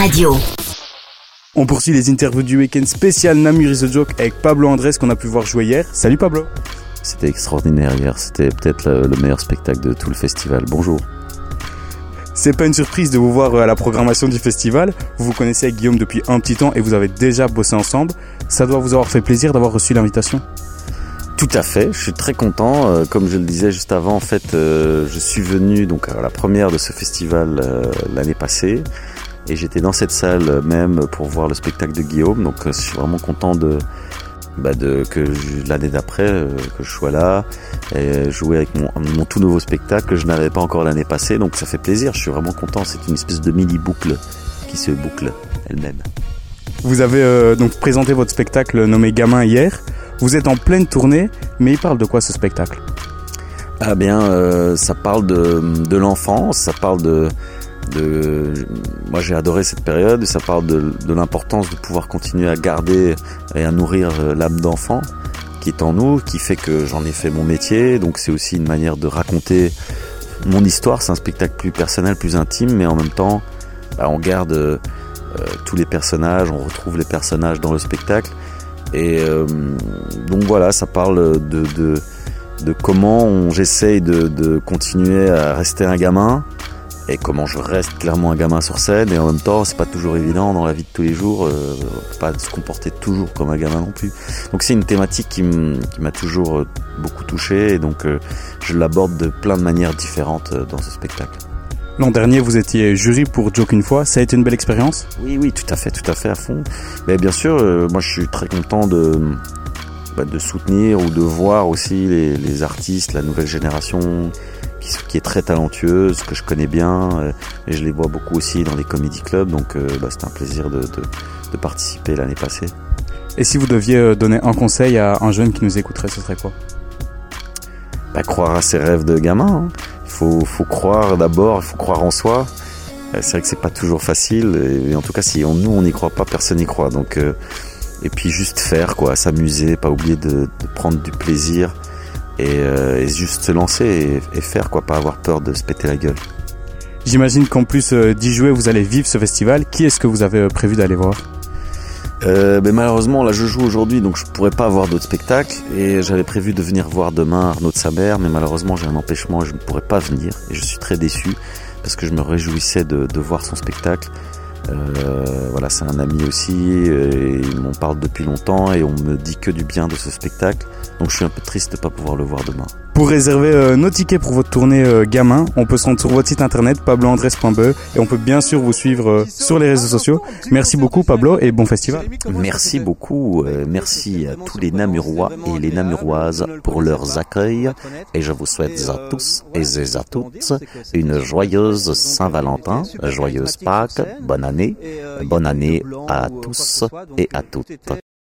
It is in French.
Radio. On poursuit les interviews du week-end spécial Namur is a Joke avec Pablo Andrés qu'on a pu voir jouer hier. Salut Pablo. C'était extraordinaire hier, c'était peut-être le, le meilleur spectacle de tout le festival. Bonjour. C'est pas une surprise de vous voir à la programmation du festival. Vous vous connaissez avec Guillaume depuis un petit temps et vous avez déjà bossé ensemble. Ça doit vous avoir fait plaisir d'avoir reçu l'invitation. Tout à fait, je suis très content. Euh, Comme je le disais juste avant, en fait, euh, je suis venu donc à la première de ce festival euh, l'année passée et j'étais dans cette salle même pour voir le spectacle de Guillaume. Donc, euh, je suis vraiment content de, bah, de que l'année d'après euh, que je sois là et jouer avec mon, mon tout nouveau spectacle que je n'avais pas encore l'année passée. Donc, ça fait plaisir. Je suis vraiment content. C'est une espèce de mini boucle qui se boucle elle-même. Vous avez euh, donc présenté votre spectacle nommé Gamin hier. Vous êtes en pleine tournée, mais il parle de quoi ce spectacle? Ah bien, euh, ça parle de, de l'enfance, ça parle de, Moi j'ai adoré cette période, ça parle de, l'importance de pouvoir continuer à garder et à nourrir euh, l'âme d'enfant qui est en nous, qui fait que j'en ai fait mon métier, donc c'est aussi une manière de raconter mon histoire, c'est un spectacle plus personnel, plus intime, mais en même temps bah, on garde euh, tous les personnages, on retrouve les personnages dans le spectacle, et euh, donc voilà, ça parle de... comment j'essaye de continuer à rester un gamin et comment je reste clairement un gamin sur scène et en même temps c'est pas toujours évident dans la vie de tous les jours euh, pas se comporter toujours comme un gamin non plus donc c'est une thématique qui m'a toujours euh, beaucoup touché et donc euh, je l'aborde de plein de manières différentes dans ce spectacle L'an dernier, vous étiez jury pour Joke une fois. Ça a été une belle expérience? Oui, oui, tout à fait, tout à fait à fond. Mais bien sûr, euh, moi je suis très content de, bah, de soutenir ou de voir aussi les, les artistes, la nouvelle génération qui, est très talentueuse, que je connais bien, euh, et je les vois beaucoup aussi dans les comédie clubs, donc euh, bah, c'était un plaisir de, de, de participer l'année passée. Et si vous deviez euh, donner un conseil à un jeune qui nous écouterait, ce serait quoi? Bah, croire à ses rêves de gamin. hein. Il faut, faut croire d'abord, il faut croire en soi. C'est vrai que c'est pas toujours facile, et, et en tout cas si on, nous on n'y croit pas, personne n'y croit. Donc euh, et puis juste faire quoi, s'amuser, pas oublier de, de prendre du plaisir et, euh, et juste se lancer et, et faire quoi, pas avoir peur de se péter la gueule. J'imagine qu'en plus euh, d'y jouer, vous allez vivre ce festival. Qui est-ce que vous avez euh, prévu d'aller voir? Euh, mais malheureusement, là, je joue aujourd'hui, donc je pourrais pas avoir d'autres spectacles. Et j'avais prévu de venir voir demain Arnaud de Saber, mais malheureusement, j'ai un empêchement et je ne pourrais pas venir. Et je suis très déçu parce que je me réjouissais de, de voir son spectacle. Euh, voilà, c'est un ami aussi, et parle depuis longtemps et on me dit que du bien de ce spectacle. Donc je suis un peu triste de pas pouvoir le voir demain. Pour réserver euh, nos tickets pour votre tournée euh, gamin, on peut se rendre sur votre site internet pabloandres.be et on peut bien sûr vous suivre euh, sur les réseaux sociaux. Merci beaucoup Pablo et bon festival. Merci beaucoup, euh, merci à tous les Namurois et les Namuroises pour leurs accueils et je vous souhaite à tous et à toutes une joyeuse Saint-Valentin, joyeuse Pâques, bonne année, bonne année à tous et à toutes.